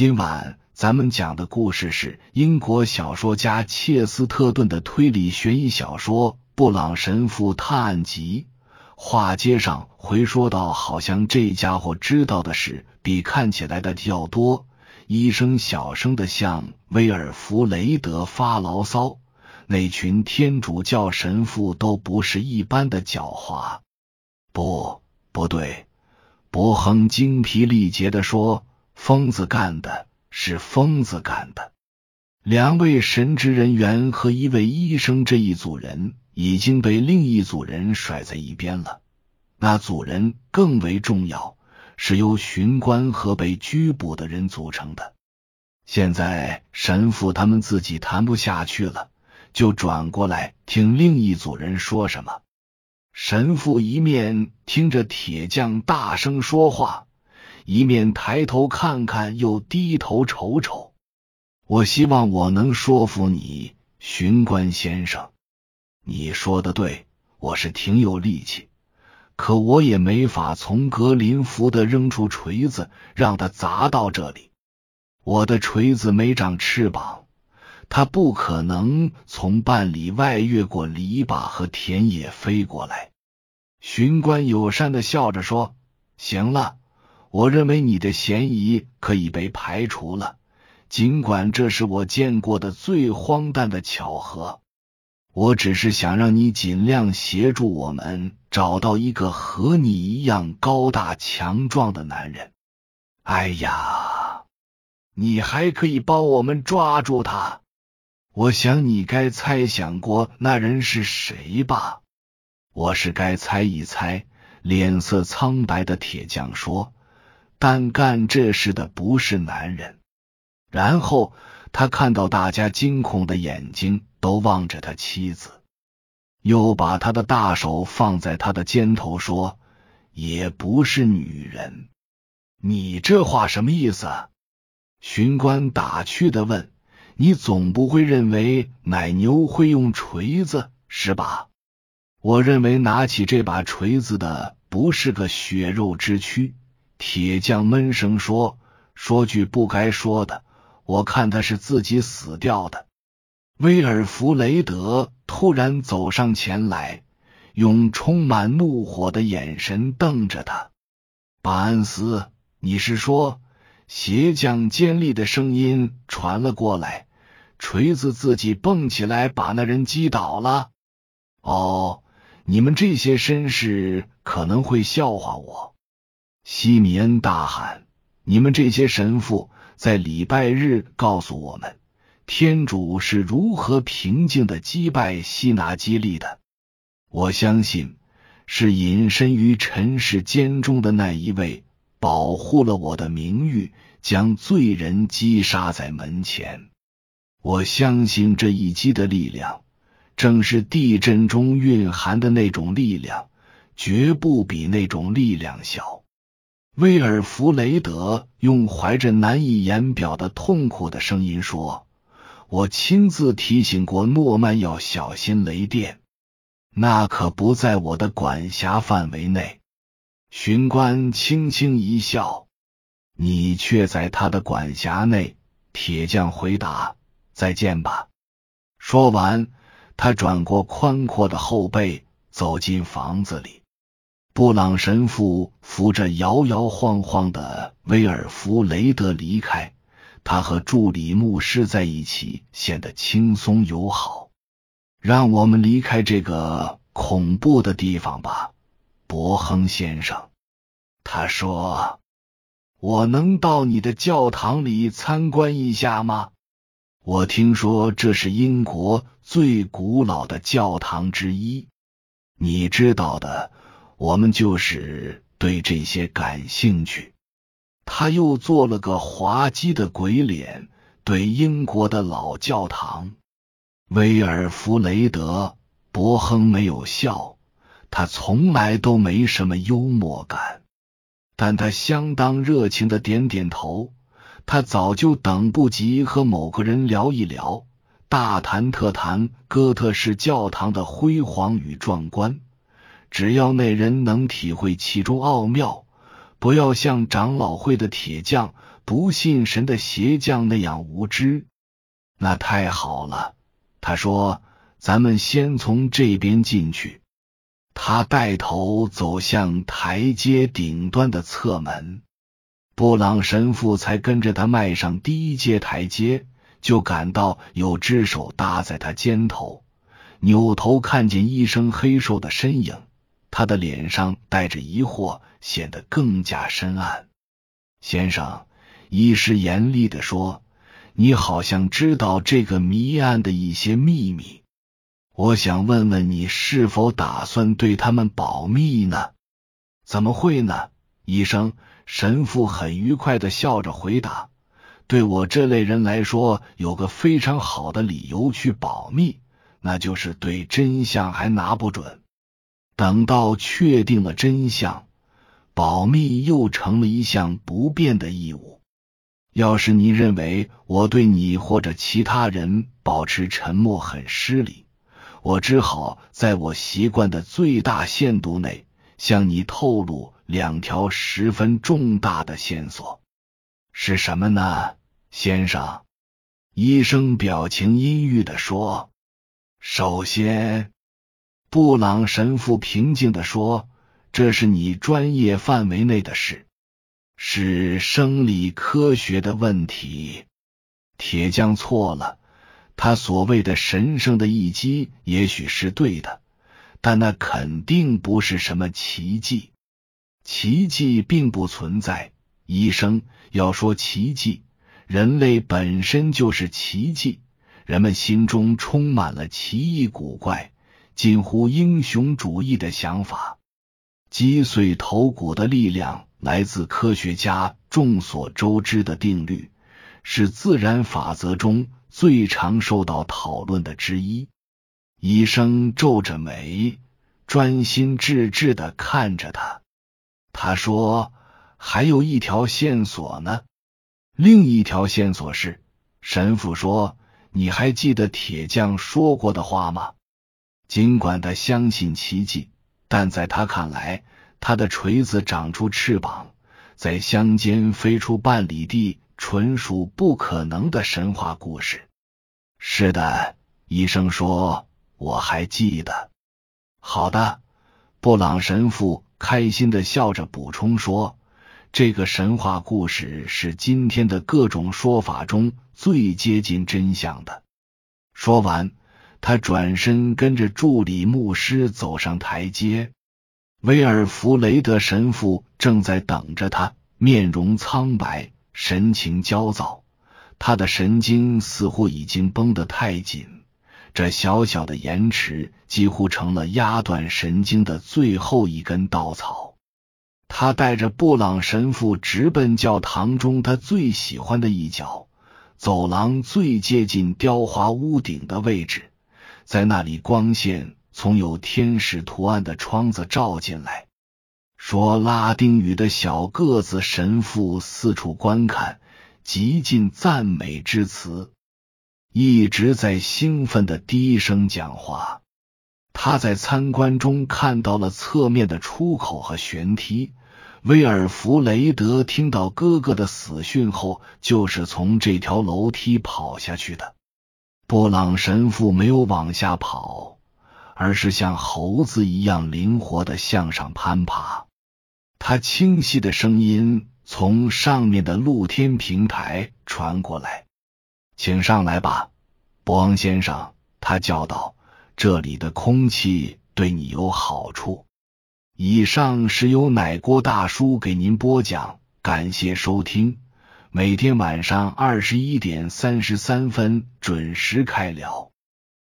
今晚咱们讲的故事是英国小说家切斯特顿的推理悬疑小说《布朗神父探案集》。话接上回说到，好像这家伙知道的事比看起来的要多。医生小声的向威尔弗雷德发牢骚：“那群天主教神父都不是一般的狡猾。”不，不对，伯亨精疲力竭的说。疯子干的是疯子干的。两位神职人员和一位医生这一组人已经被另一组人甩在一边了。那组人更为重要，是由巡官和被拘捕的人组成的。现在神父他们自己谈不下去了，就转过来听另一组人说什么。神父一面听着铁匠大声说话。一面抬头看看，又低头瞅瞅。我希望我能说服你，巡官先生。你说的对，我是挺有力气，可我也没法从格林福德扔出锤子，让他砸到这里。我的锤子没长翅膀，他不可能从半里外越过篱笆和田野飞过来。巡官友善的笑着说：“行了。”我认为你的嫌疑可以被排除了，尽管这是我见过的最荒诞的巧合。我只是想让你尽量协助我们找到一个和你一样高大强壮的男人。哎呀，你还可以帮我们抓住他。我想你该猜想过那人是谁吧？我是该猜一猜。脸色苍白的铁匠说。但干这事的不是男人。然后他看到大家惊恐的眼睛都望着他妻子，又把他的大手放在他的肩头说：“也不是女人。”你这话什么意思？巡官打趣的问：“你总不会认为奶牛会用锤子是吧？”我认为拿起这把锤子的不是个血肉之躯。铁匠闷声说：“说句不该说的，我看他是自己死掉的。”威尔弗雷德突然走上前来，用充满怒火的眼神瞪着他。巴恩斯，你是说？鞋匠尖利的声音传了过来。锤子自己蹦起来，把那人击倒了。哦，你们这些绅士可能会笑话我。西米恩大喊：“你们这些神父在礼拜日告诉我们，天主是如何平静的击败西拿基利的？我相信是隐身于尘世间中的那一位保护了我的名誉，将罪人击杀在门前。我相信这一击的力量，正是地震中蕴含的那种力量，绝不比那种力量小。”威尔弗雷德用怀着难以言表的痛苦的声音说：“我亲自提醒过诺曼要小心雷电，那可不在我的管辖范围内。”巡官轻轻一笑：“你却在他的管辖内。”铁匠回答：“再见吧。”说完，他转过宽阔的后背，走进房子里。布朗神父扶着摇摇晃晃的威尔弗雷德离开，他和助理牧师在一起，显得轻松友好。让我们离开这个恐怖的地方吧，伯亨先生。他说：“我能到你的教堂里参观一下吗？我听说这是英国最古老的教堂之一，你知道的。”我们就是对这些感兴趣。他又做了个滑稽的鬼脸，对英国的老教堂。威尔弗雷德·伯亨没有笑，他从来都没什么幽默感，但他相当热情的点点头。他早就等不及和某个人聊一聊，大谈特谈哥特式教堂的辉煌与壮观。只要那人能体会其中奥妙，不要像长老会的铁匠，不信神的邪将那样无知。那太好了，他说：“咱们先从这边进去。”他带头走向台阶顶端的侧门，布朗神父才跟着他迈上第一阶台阶，就感到有只手搭在他肩头，扭头看见一身黑瘦的身影，他的脸上带着疑惑，显得更加深暗。先生，医师严厉的说：“你好像知道这个谜案的一些秘密。”我想问问你，是否打算对他们保密呢？怎么会呢？医生神父很愉快的笑着回答：“对我这类人来说，有个非常好的理由去保密，那就是对真相还拿不准。等到确定了真相，保密又成了一项不变的义务。要是你认为我对你或者其他人保持沉默很失礼。”我只好在我习惯的最大限度内向你透露两条十分重大的线索，是什么呢，先生？医生表情阴郁的说：“首先，布朗神父平静的说，这是你专业范围内的事，是生理科学的问题。铁匠错了。”他所谓的神圣的一击也许是对的，但那肯定不是什么奇迹。奇迹并不存在。医生要说奇迹，人类本身就是奇迹。人们心中充满了奇异古怪、近乎英雄主义的想法。击碎头骨的力量来自科学家众所周知的定律，是自然法则中。最常受到讨论的之一。医生皱着眉，专心致志的看着他。他说：“还有一条线索呢。另一条线索是，神父说，你还记得铁匠说过的话吗？尽管他相信奇迹，但在他看来，他的锤子长出翅膀，在乡间飞出半里地。”纯属不可能的神话故事。是的，医生说，我还记得。好的，布朗神父开心的笑着补充说：“这个神话故事是今天的各种说法中最接近真相的。”说完，他转身跟着助理牧师走上台阶。威尔弗雷德神父正在等着他，面容苍白。神情焦躁，他的神经似乎已经绷得太紧，这小小的延迟几乎成了压断神经的最后一根稻草。他带着布朗神父直奔教堂中他最喜欢的一角——走廊最接近雕花屋顶的位置，在那里，光线从有天使图案的窗子照进来。说拉丁语的小个子神父四处观看，极尽赞美之词，一直在兴奋的低声讲话。他在参观中看到了侧面的出口和悬梯。威尔弗雷德听到哥哥的死讯后，就是从这条楼梯跑下去的。布朗神父没有往下跑，而是像猴子一样灵活的向上攀爬。他清晰的声音从上面的露天平台传过来：“请上来吧，伯恩先生。”他叫道：“这里的空气对你有好处。”以上是由奶锅大叔给您播讲，感谢收听。每天晚上二十一点三十三分准时开聊。